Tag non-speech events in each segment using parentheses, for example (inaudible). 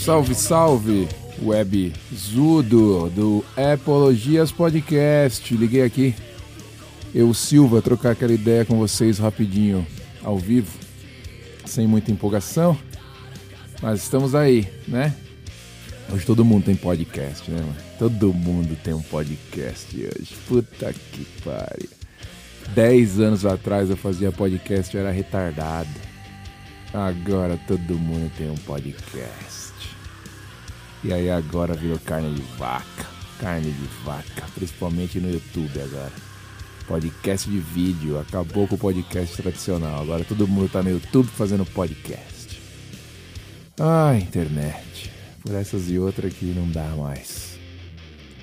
Salve, salve, web Zudo do Apologias Podcast. Liguei aqui, eu, Silva, trocar aquela ideia com vocês rapidinho, ao vivo, sem muita empolgação, mas estamos aí, né? Hoje todo mundo tem podcast, né? mano? Todo mundo tem um podcast hoje. Puta que pariu. Dez anos atrás eu fazia podcast, eu era retardado. Agora todo mundo tem um podcast. E aí agora virou carne de vaca. Carne de vaca, principalmente no YouTube agora. Podcast de vídeo, acabou com o podcast tradicional. Agora todo mundo tá no YouTube fazendo podcast. Ah, internet. Por essas e outras que não dá mais.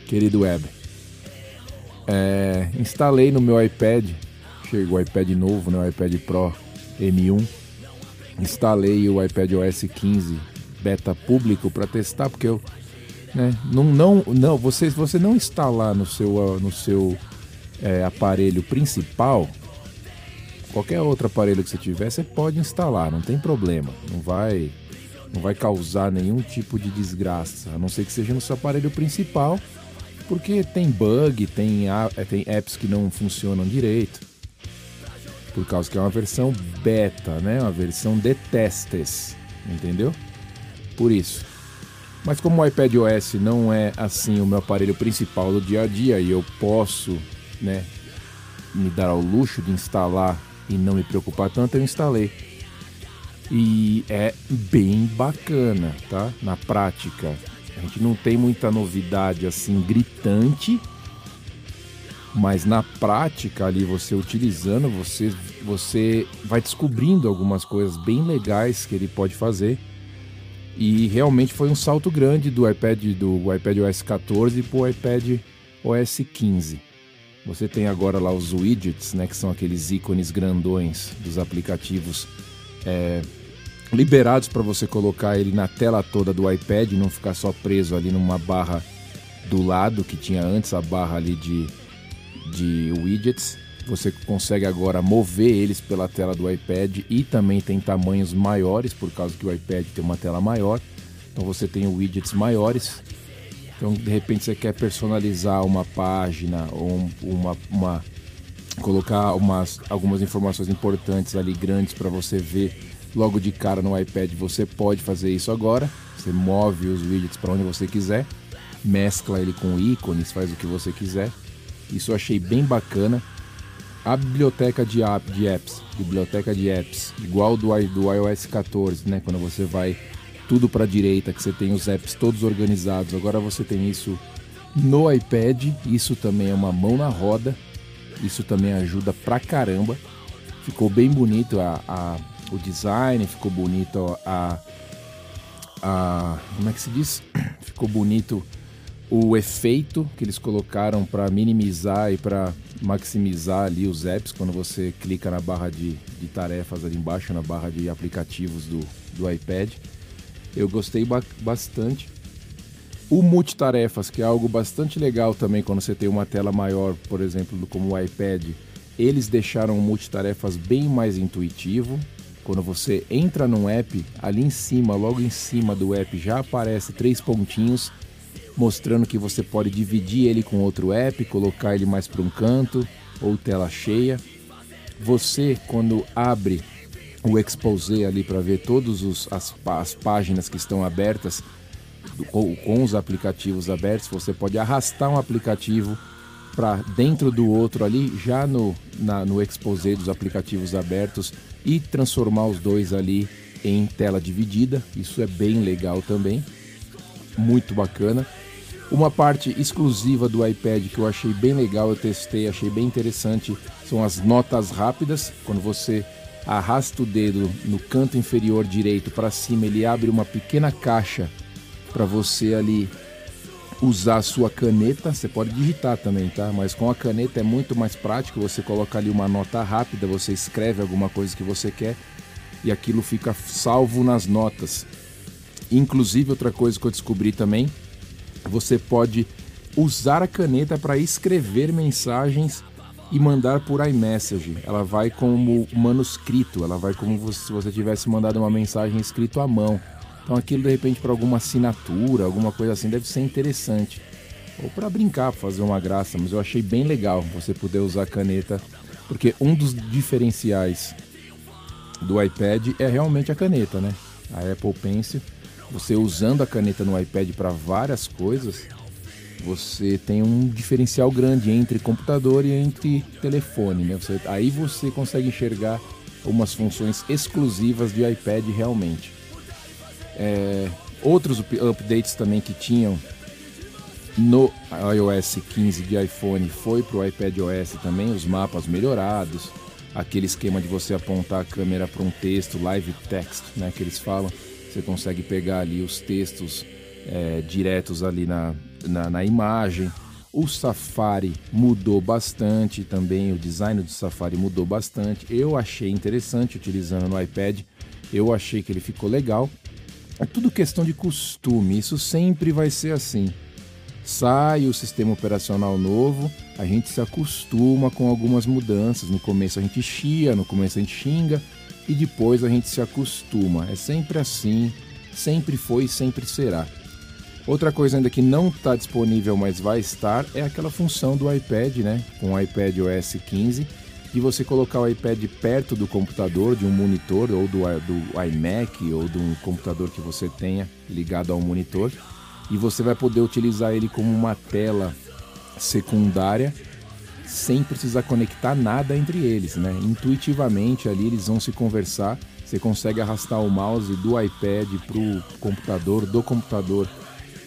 Querido web, é, instalei no meu iPad, chegou o iPad novo, né, o iPad Pro M1. Instalei o iPad OS 15 beta público para testar, porque eu né, não, não, não, você, você não instalar no seu, no seu é, aparelho principal, qualquer outro aparelho que você tiver, você pode instalar, não tem problema, não vai, não vai causar nenhum tipo de desgraça, a não ser que seja no seu aparelho principal, porque tem bug, tem, tem apps que não funcionam direito, por causa que é uma versão beta, né, uma versão de testes, entendeu? Por isso. Mas como o iPad OS não é assim o meu aparelho principal do dia a dia e eu posso, né, me dar ao luxo de instalar e não me preocupar tanto, eu instalei. E é bem bacana, tá? Na prática, a gente não tem muita novidade assim gritante, mas na prática ali você utilizando, você você vai descobrindo algumas coisas bem legais que ele pode fazer. E realmente foi um salto grande do iPad do iPad OS 14 para o iPad OS 15. Você tem agora lá os widgets, né, que são aqueles ícones grandões dos aplicativos é, liberados para você colocar ele na tela toda do iPad, não ficar só preso ali numa barra do lado que tinha antes a barra ali de, de widgets. Você consegue agora mover eles pela tela do iPad e também tem tamanhos maiores, por causa que o iPad tem uma tela maior. Então você tem widgets maiores. Então de repente você quer personalizar uma página ou um- uma, uma colocar umas, algumas informações importantes ali grandes para você ver logo de cara no iPad, você pode fazer isso agora. Você move os widgets para onde você quiser, mescla ele com ícones, faz o que você quiser. Isso eu achei bem bacana. A biblioteca de, app, de apps, biblioteca de apps, igual do, do iOS 14, né? Quando você vai tudo para a direita, que você tem os apps todos organizados. Agora você tem isso no iPad. Isso também é uma mão na roda. Isso também ajuda pra caramba. Ficou bem bonito a, a- o design, ficou bonito a, a. Como é que se diz? (clears throat) Ficou bonito o efeito que eles colocaram para minimizar e para maximizar ali os apps quando você clica na barra de, de tarefas ali embaixo, na barra de aplicativos do, do iPad. Eu gostei ba- bastante. O multitarefas, que é algo bastante legal também quando você tem uma tela maior, por exemplo, como o iPad, eles deixaram o multitarefas bem mais intuitivo. Quando você entra num app, ali em cima, logo em cima do app, já aparece três pontinhos mostrando que você pode dividir ele com outro app, colocar ele mais para um canto ou tela cheia. Você, quando abre o Exposé ali para ver todas as, as páginas que estão abertas, ou com os aplicativos abertos, você pode arrastar um aplicativo para dentro do outro ali, já no, na, no exposé dos aplicativos abertos e transformar os dois ali em tela dividida. Isso é bem legal também, muito bacana. Uma parte exclusiva do iPad que eu achei bem legal, eu testei, achei bem interessante, são as notas rápidas. Quando você arrasta o dedo no canto inferior direito para cima, ele abre uma pequena caixa para você ali usar a sua caneta. Você pode digitar também, tá? Mas com a caneta é muito mais prático. Você coloca ali uma nota rápida, você escreve alguma coisa que você quer e aquilo fica salvo nas notas. Inclusive, outra coisa que eu descobri também, você pode usar a caneta para escrever mensagens e mandar por iMessage. Ela vai como manuscrito, ela vai como se você tivesse mandado uma mensagem escrito à mão. Então aquilo de repente para alguma assinatura, alguma coisa assim, deve ser interessante. Ou para brincar, fazer uma graça, mas eu achei bem legal você poder usar a caneta, porque um dos diferenciais do iPad é realmente a caneta, né? A Apple Pencil, você usando a caneta no iPad para várias coisas, você tem um diferencial grande entre computador e entre telefone, né? Você, aí você consegue enxergar umas funções exclusivas de iPad realmente. É, outros updates também que tinham no iOS 15 de iPhone foi para o iPad OS também, os mapas melhorados, aquele esquema de você apontar a câmera para um texto, live text, né, que eles falam, você consegue pegar ali os textos é, diretos ali na, na, na imagem. O Safari mudou bastante também, o design do Safari mudou bastante. Eu achei interessante utilizando no iPad, eu achei que ele ficou legal. É tudo questão de costume, isso sempre vai ser assim. Sai o sistema operacional novo, a gente se acostuma com algumas mudanças. No começo a gente chia, no começo a gente xinga e depois a gente se acostuma. É sempre assim, sempre foi e sempre será. Outra coisa ainda que não está disponível, mas vai estar, é aquela função do iPad, né? Com o iPad OS 15 de você colocar o iPad perto do computador, de um monitor ou do, do iMac ou de um computador que você tenha ligado ao monitor e você vai poder utilizar ele como uma tela secundária sem precisar conectar nada entre eles, né? Intuitivamente ali eles vão se conversar. Você consegue arrastar o mouse do iPad para o computador, do computador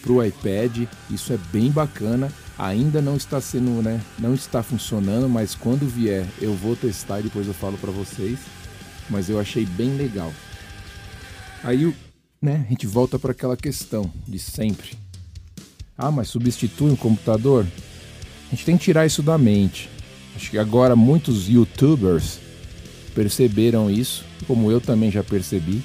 para o iPad. Isso é bem bacana ainda não está sendo, né, não está funcionando, mas quando vier eu vou testar e depois eu falo para vocês. Mas eu achei bem legal. Aí, né, a gente volta para aquela questão de sempre. Ah, mas substitui um computador? A gente tem que tirar isso da mente. Acho que agora muitos YouTubers perceberam isso, como eu também já percebi,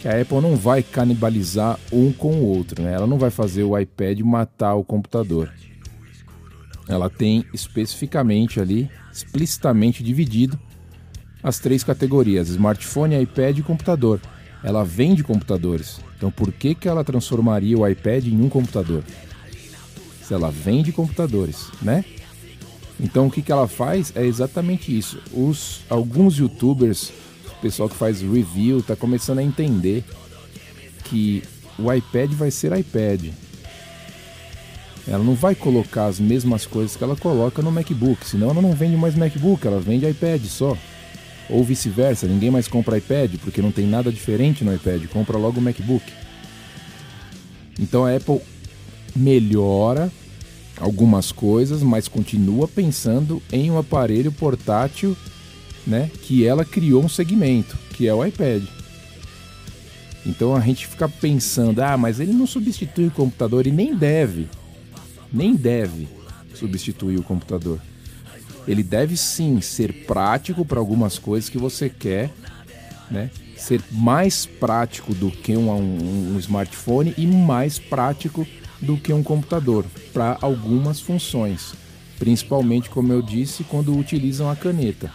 que a Apple não vai canibalizar um com o outro, né? Ela não vai fazer o iPad matar o computador. Ela tem especificamente ali, explicitamente dividido as três categorias: smartphone, iPad e computador. Ela vende computadores. Então por que, que ela transformaria o iPad em um computador? Ela vende computadores, né? Então o que, que ela faz é exatamente isso. Os alguns youtubers o pessoal que faz review está começando a entender que o iPad vai ser iPad. Ela não vai colocar as mesmas coisas que ela coloca no MacBook, senão ela não vende mais MacBook, ela vende iPad só. Ou vice-versa, ninguém mais compra iPad porque não tem nada diferente no iPad, compra logo o MacBook. Então a Apple melhora algumas coisas, mas continua pensando em um aparelho portátil né, que ela criou um segmento, que é o iPad. Então a gente fica pensando, ah, mas ele não substitui o computador e nem deve, nem deve substituir o computador. Ele deve sim ser prático para algumas coisas que você quer, né? Ser mais prático do que um, um, um smartphone e mais prático do que um computador para algumas funções, principalmente como eu disse quando utilizam a caneta.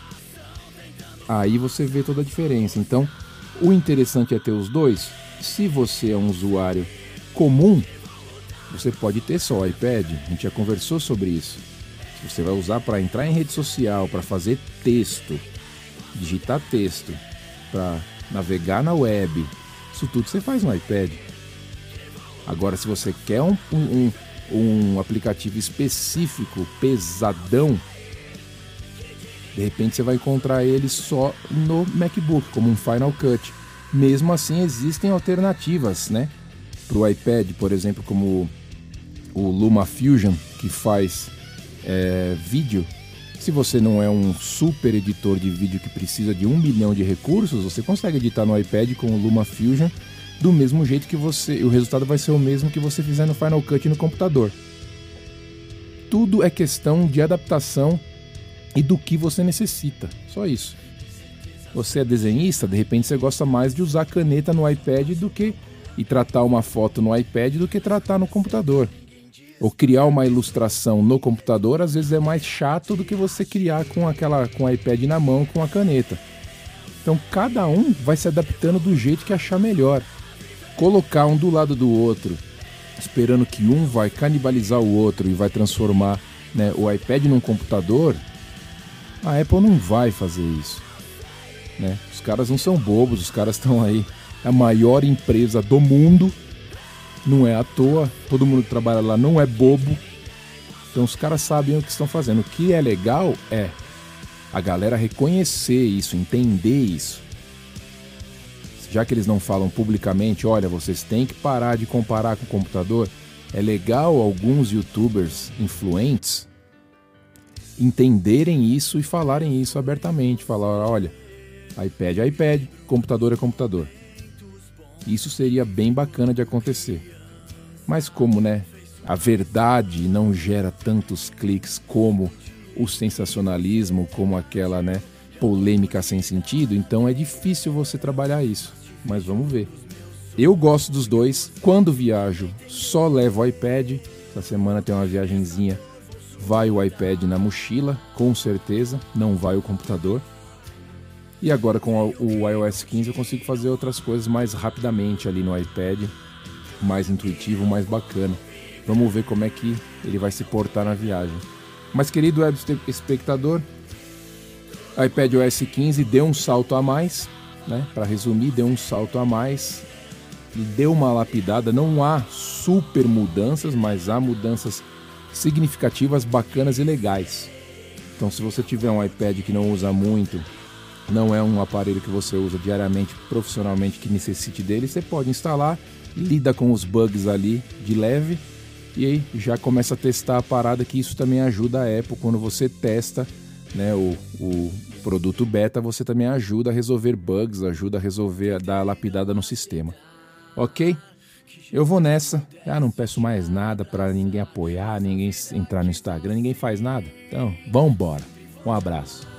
Aí você vê toda a diferença. Então, o interessante é ter os dois. Se você é um usuário comum, você pode ter só o iPad. A gente já conversou sobre isso. Você vai usar para entrar em rede social, para fazer texto, digitar texto, para navegar na web, isso tudo você faz no iPad. Agora, se você quer um, um, um aplicativo específico, pesadão, de repente você vai encontrar ele só no MacBook, como um Final Cut. Mesmo assim, existem alternativas, né? Para o iPad, por exemplo, como o Luma Fusion, que faz é, vídeo. Se você não é um super editor de vídeo que precisa de um milhão de recursos, você consegue editar no iPad com o Luma Fusion do mesmo jeito que você. O resultado vai ser o mesmo que você fizer no Final Cut no computador. Tudo é questão de adaptação e do que você necessita. Só isso. Você é desenhista, de repente você gosta mais de usar caneta no iPad do que e tratar uma foto no iPad do que tratar no computador. ou criar uma ilustração no computador, às vezes é mais chato do que você criar com aquela com o iPad na mão com a caneta. Então cada um vai se adaptando do jeito que achar melhor. Colocar um do lado do outro, esperando que um vai canibalizar o outro e vai transformar né, o iPad num computador, a Apple não vai fazer isso. Né? Os caras não são bobos, os caras estão aí, a maior empresa do mundo não é à toa, todo mundo que trabalha lá não é bobo. Então os caras sabem o que estão fazendo. O que é legal é a galera reconhecer isso, entender isso. Já que eles não falam publicamente, olha, vocês têm que parar de comparar com o computador. É legal alguns youtubers influentes entenderem isso e falarem isso abertamente. Falar, olha, iPad é iPad, computador é computador. Isso seria bem bacana de acontecer. Mas como, né, a verdade não gera tantos cliques como o sensacionalismo, como aquela, né, polêmica sem sentido, então é difícil você trabalhar isso. Mas vamos ver. Eu gosto dos dois. Quando viajo, só levo o iPad. Essa semana tem uma viagenzinha. Vai o iPad na mochila, com certeza. Não vai o computador. E agora com o iOS 15 eu consigo fazer outras coisas mais rapidamente ali no iPad mais intuitivo, mais bacana. Vamos ver como é que ele vai se portar na viagem. Mas querido web espectador, iPad OS 15 deu um salto a mais, né? Para resumir, deu um salto a mais, deu uma lapidada. Não há super mudanças, mas há mudanças significativas, bacanas e legais. Então, se você tiver um iPad que não usa muito, não é um aparelho que você usa diariamente, profissionalmente, que necessite dele, você pode instalar lida com os bugs ali de leve e aí já começa a testar a parada que isso também ajuda a Apple quando você testa né, o, o produto beta, você também ajuda a resolver bugs, ajuda a resolver, a dar a lapidada no sistema. Ok? Eu vou nessa. Ah, não peço mais nada para ninguém apoiar, ninguém entrar no Instagram, ninguém faz nada. Então, vambora. Um abraço.